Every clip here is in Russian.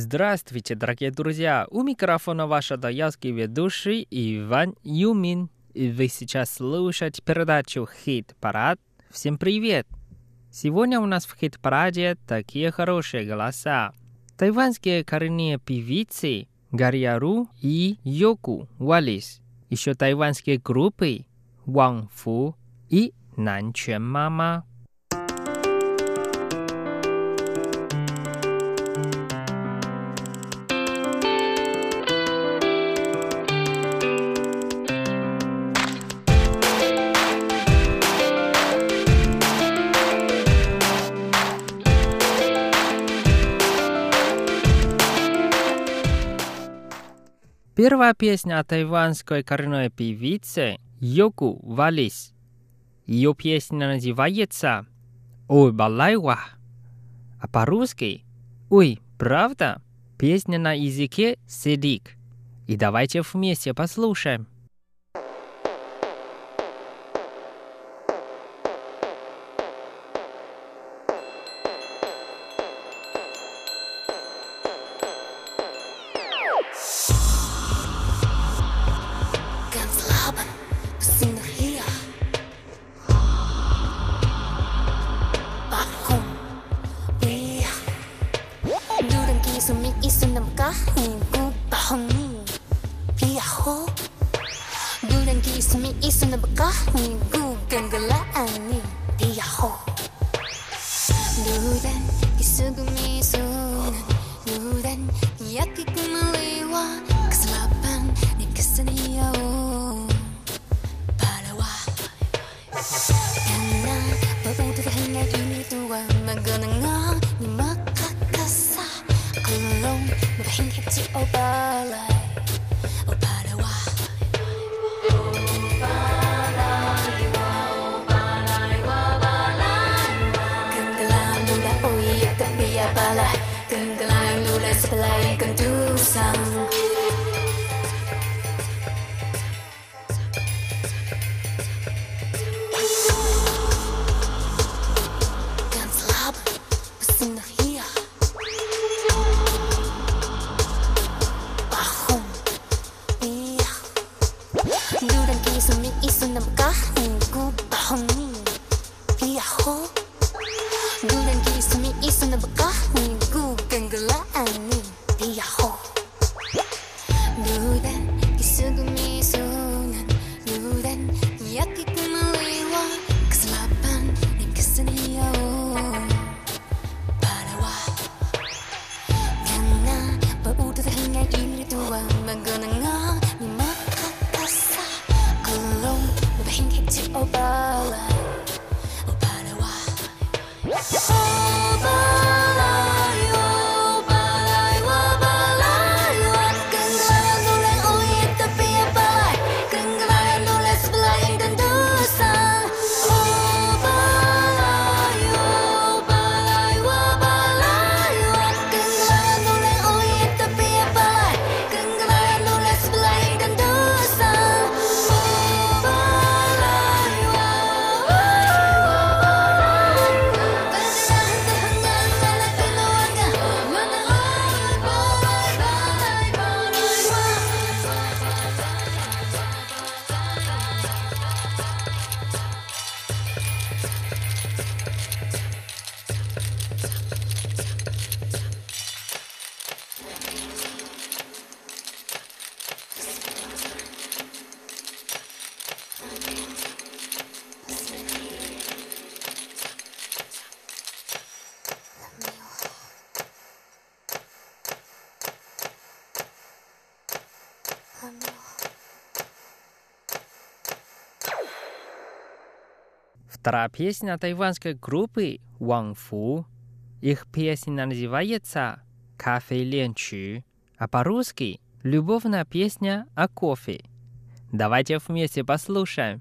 Здравствуйте, дорогие друзья! У микрофона ваш даялский ведущий Иван Юмин. И вы сейчас слушаете передачу «Хит-парад». Всем привет! Сегодня у нас в хит-параде такие хорошие голоса. Тайванские коренные певицы Гарьяру и Йоку Валис. Еще тайванские группы Ван Фу и Нанчен Мама. Первая песня тайванской коренной певицы Йоку Валис. Ее песня называется «Ой, балайва», а по-русски «Ой, правда?» Песня на языке седик. И давайте вместе послушаем. Do then, you so good me, so let's can do some Yaki Вторая песня тайванской группы Ван Фу. Их песня называется «Кафе Ленчу», а по-русски «Любовная песня о кофе». Давайте вместе послушаем.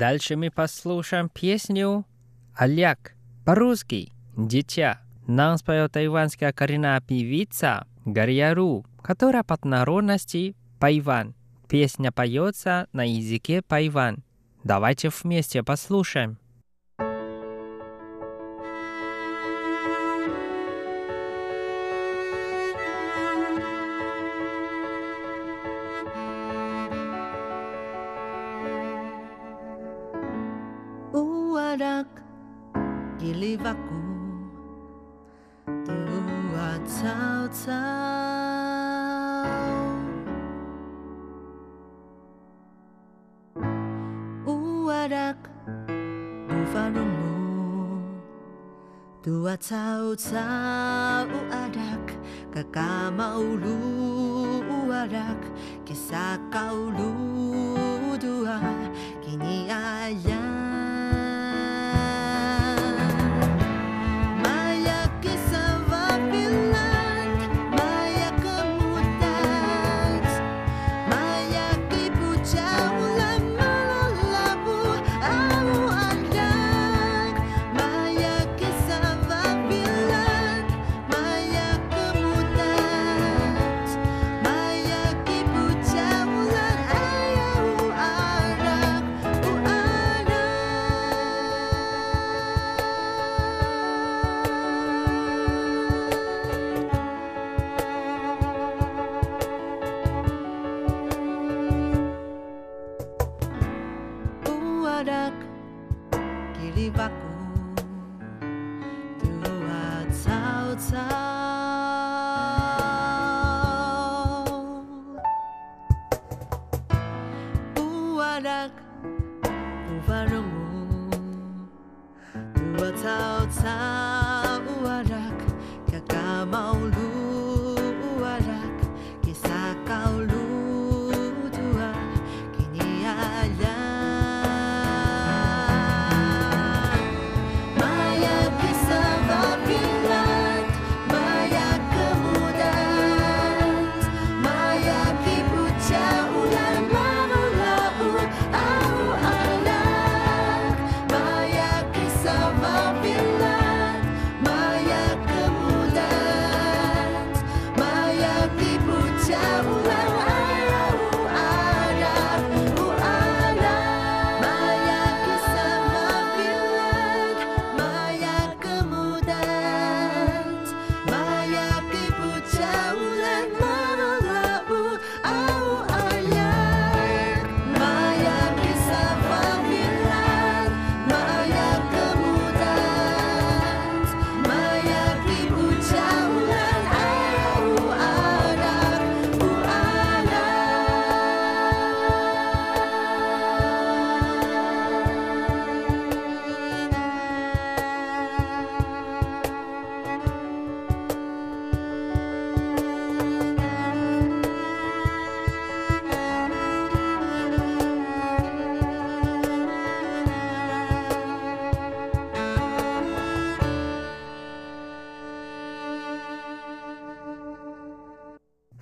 Дальше мы послушаем песню «Олег» по-русски «Дитя». Нам споет тайванская коренная певица Гарьяру, которая под народности Пайван. Песня поется на языке Пайван. Давайте вместе послушаем. meledak di tunggu Buat tahu-tahu Uadak bufarumu Tua tahu-tahu adak Kakama lu. uadak Kisah kau lu dua. Kini ayah barak, kili.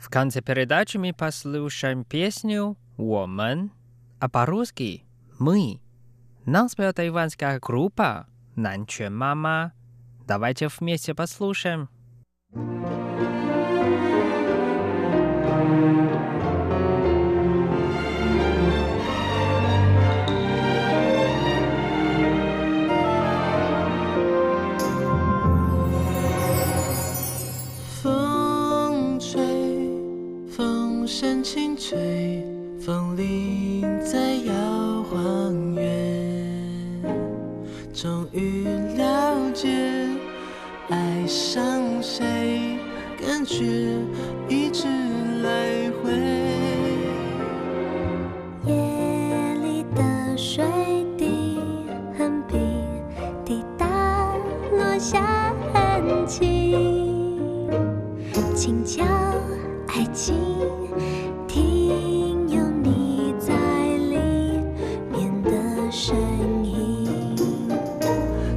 В конце передачи мы послушаем песню «Woman», а по-русски «Мы». Нам споет тайванская группа «Нанче Мама». Давайте вместе послушаем. 风声轻吹，风铃在摇晃远。终于了解，爱上谁，感觉一直来回。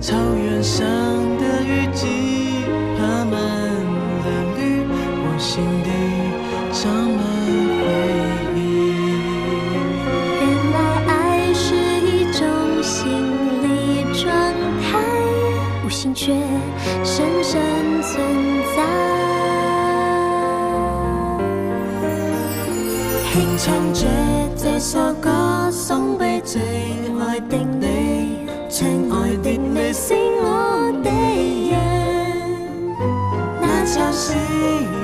草原上的雨季，爬满了绿，我心底长满回忆。原来爱是一种心理状态，无形却深深存在。哼唱着这首歌，送给最。定你是我的人，那就是。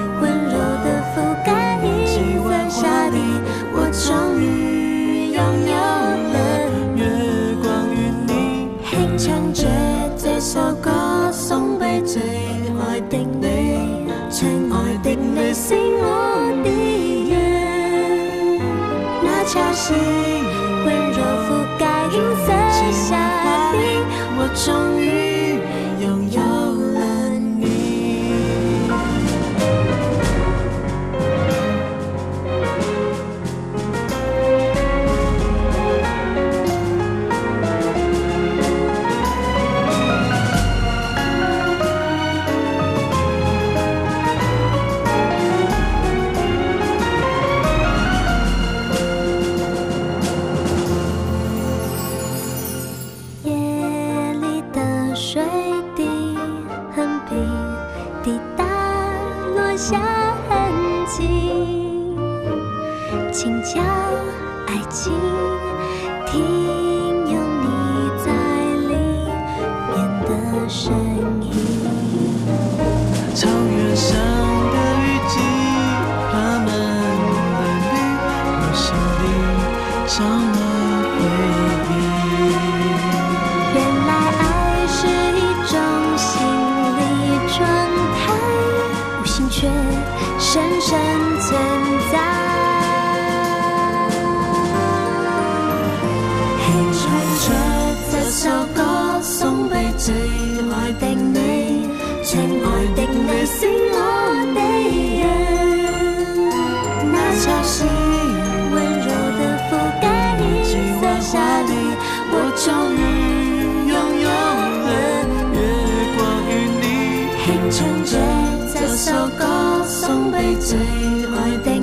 首歌送畀最爱的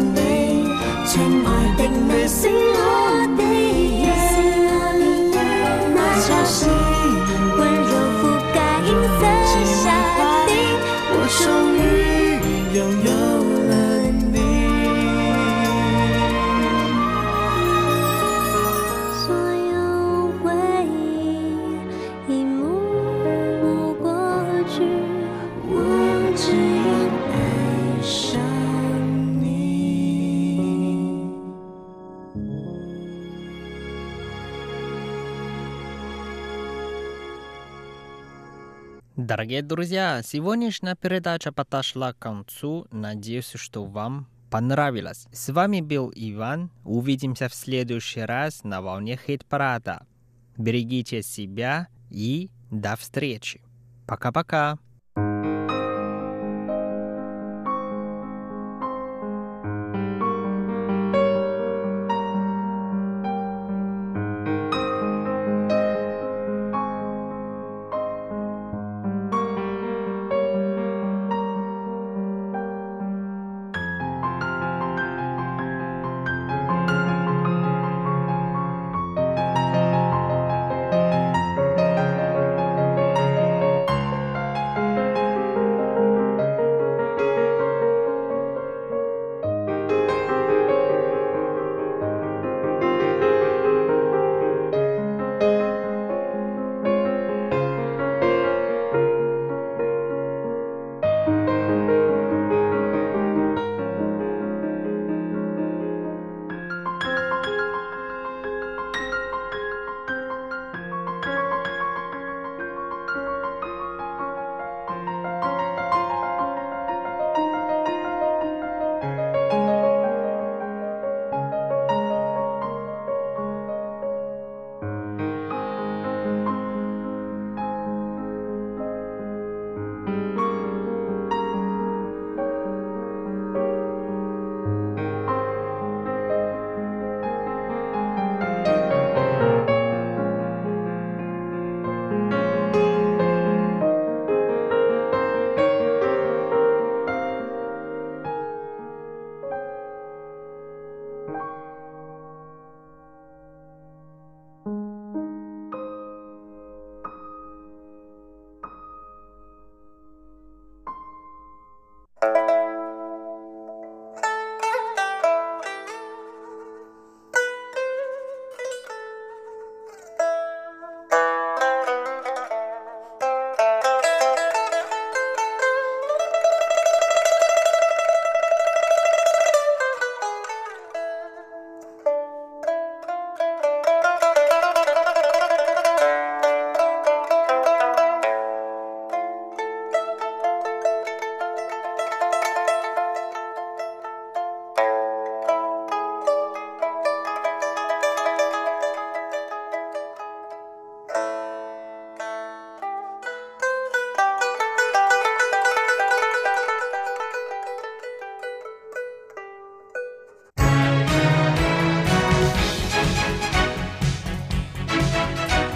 Дорогие друзья, сегодняшняя передача подошла к концу. Надеюсь, что вам понравилось. С вами был Иван. Увидимся в следующий раз на волне хит-парада. Берегите себя и до встречи. Пока-пока.